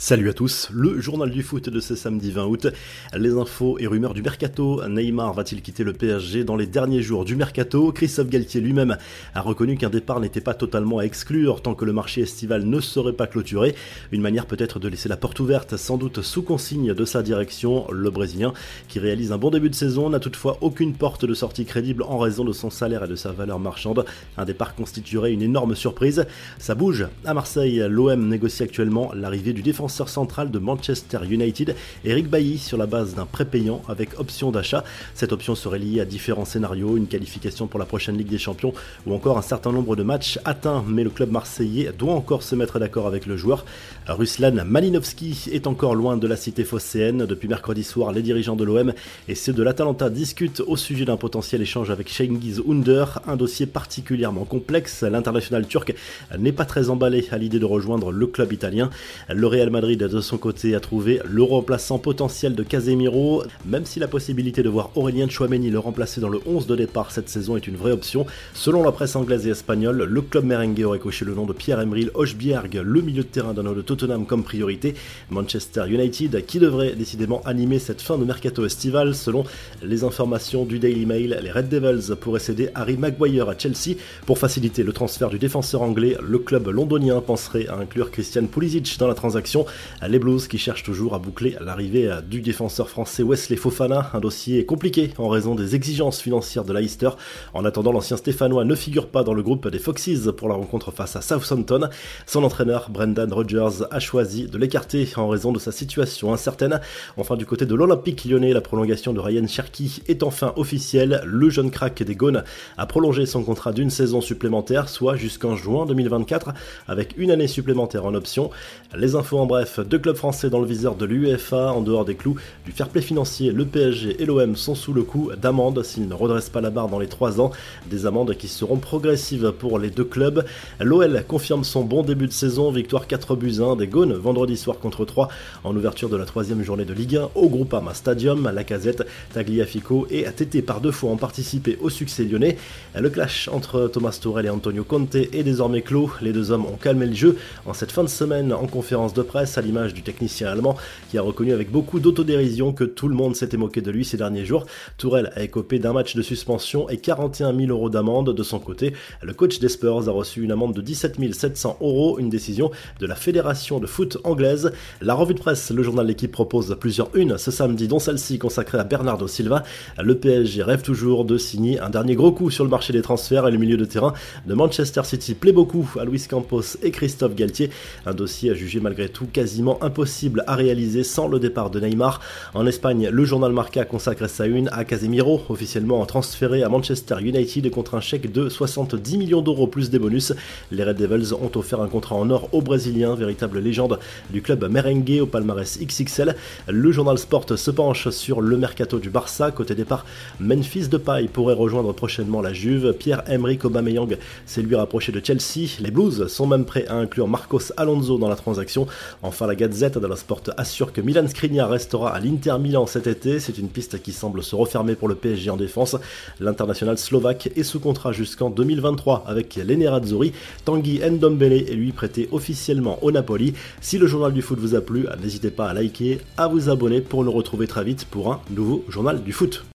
Salut à tous, le journal du foot de ce samedi 20 août. Les infos et rumeurs du mercato. Neymar va-t-il quitter le PSG dans les derniers jours du mercato? Christophe Galtier lui-même a reconnu qu'un départ n'était pas totalement à exclure tant que le marché estival ne serait pas clôturé. Une manière peut-être de laisser la porte ouverte, sans doute sous consigne de sa direction. Le Brésilien, qui réalise un bon début de saison, n'a toutefois aucune porte de sortie crédible en raison de son salaire et de sa valeur marchande. Un départ constituerait une énorme surprise. Ça bouge. À Marseille, l'OM négocie actuellement l'arrivée du défenseur central de Manchester United, Eric Bailly, sur la base d'un prêt payant avec option d'achat. Cette option serait liée à différents scénarios, une qualification pour la prochaine Ligue des Champions ou encore un certain nombre de matchs atteints, mais le club marseillais doit encore se mettre d'accord avec le joueur. Ruslan Malinowski est encore loin de la cité phocéenne. Depuis mercredi soir, les dirigeants de l'OM et ceux de l'Atalanta discutent au sujet d'un potentiel échange avec Cengiz Under, un dossier particulièrement complexe. L'international turc n'est pas très emballé à l'idée de rejoindre le club italien. Le Real Madrid, de son côté, a trouvé le remplaçant potentiel de Casemiro, même si la possibilité de voir Aurélien Chouameni le remplacer dans le 11 de départ cette saison est une vraie option. Selon la presse anglaise et espagnole, le club merengue aurait coché le nom de Pierre-Emile Hochbjerg, le milieu de terrain d'un de Tottenham comme priorité. Manchester United, qui devrait décidément animer cette fin de mercato estival, selon les informations du Daily Mail, les Red Devils pourraient céder Harry Maguire à Chelsea pour faciliter le transfert du défenseur anglais. Le club londonien penserait à inclure Christian Pulisic dans la transaction. Les Blues qui cherchent toujours à boucler l'arrivée du défenseur français Wesley Fofana, un dossier compliqué en raison des exigences financières de Leicester. En attendant, l'ancien Stéphanois ne figure pas dans le groupe des Foxes pour la rencontre face à Southampton. Son entraîneur, Brendan Rodgers, a choisi de l'écarter en raison de sa situation incertaine. Enfin, du côté de l'Olympique lyonnais, la prolongation de Ryan Cherky est enfin officielle. Le jeune crack des Gaunes a prolongé son contrat d'une saison supplémentaire, soit jusqu'en juin 2024, avec une année supplémentaire en option. Les infos en bref, deux clubs français dans le viseur de l'UEFA, en dehors des clous du fair play financier, le PSG et l'OM sont sous le coup d'amendes s'ils ne redressent pas la barre dans les trois ans. Des amendes qui seront progressives pour les deux clubs. L'OL confirme son bon début de saison, victoire 4 buts 1 des Gaunes vendredi soir contre 3 en ouverture de la troisième journée de Ligue 1 au Groupama Stadium. La casette, Tagliafico et Tété par deux fois ont participé au succès lyonnais. Le clash entre Thomas Tourel et Antonio Conte est désormais clos. Les deux hommes ont calmé le jeu en cette fin de semaine en conférence de presse à l'image du technicien allemand qui a reconnu avec beaucoup d'autodérision que tout le monde s'était moqué de lui ces derniers jours. Tourelle a écopé d'un match de suspension et 41 000 euros d'amende. De son côté, le coach des Spurs a reçu une amende de 17 700 euros, une décision de la Fédération de foot anglaise. La revue de presse, le journal L'équipe propose plusieurs unes ce samedi, dont celle-ci consacrée à Bernardo Silva. Le PSG rêve toujours de signer un dernier gros coup sur le marché des transferts et le milieu de terrain de Manchester City plaît beaucoup à Luis Campos et Christophe Galtier. Un dossier à juger malgré tout quasiment impossible à réaliser sans le départ de Neymar. En Espagne, le journal Marca consacre sa une à Casemiro, officiellement transféré à Manchester United contre un chèque de 70 millions d'euros plus des bonus. Les Red Devils ont offert un contrat en or au Brésilien, véritable légende du club merengue au palmarès XXL. Le journal Sport se penche sur le mercato du Barça. Côté départ, Memphis Depay pourrait rejoindre prochainement la Juve. Pierre-Emerick Aubameyang s'est lui rapproché de Chelsea. Les Blues sont même prêts à inclure Marcos Alonso dans la transaction. Enfin, la Gazette la Sport assure que Milan Skriniar restera à l'Inter Milan cet été. C'est une piste qui semble se refermer pour le PSG en défense. L'international slovaque est sous contrat jusqu'en 2023 avec l'Enerazzurri. Tanguy Ndombele est lui prêté officiellement au Napoli. Si le journal du foot vous a plu, n'hésitez pas à liker, à vous abonner pour le retrouver très vite pour un nouveau journal du foot.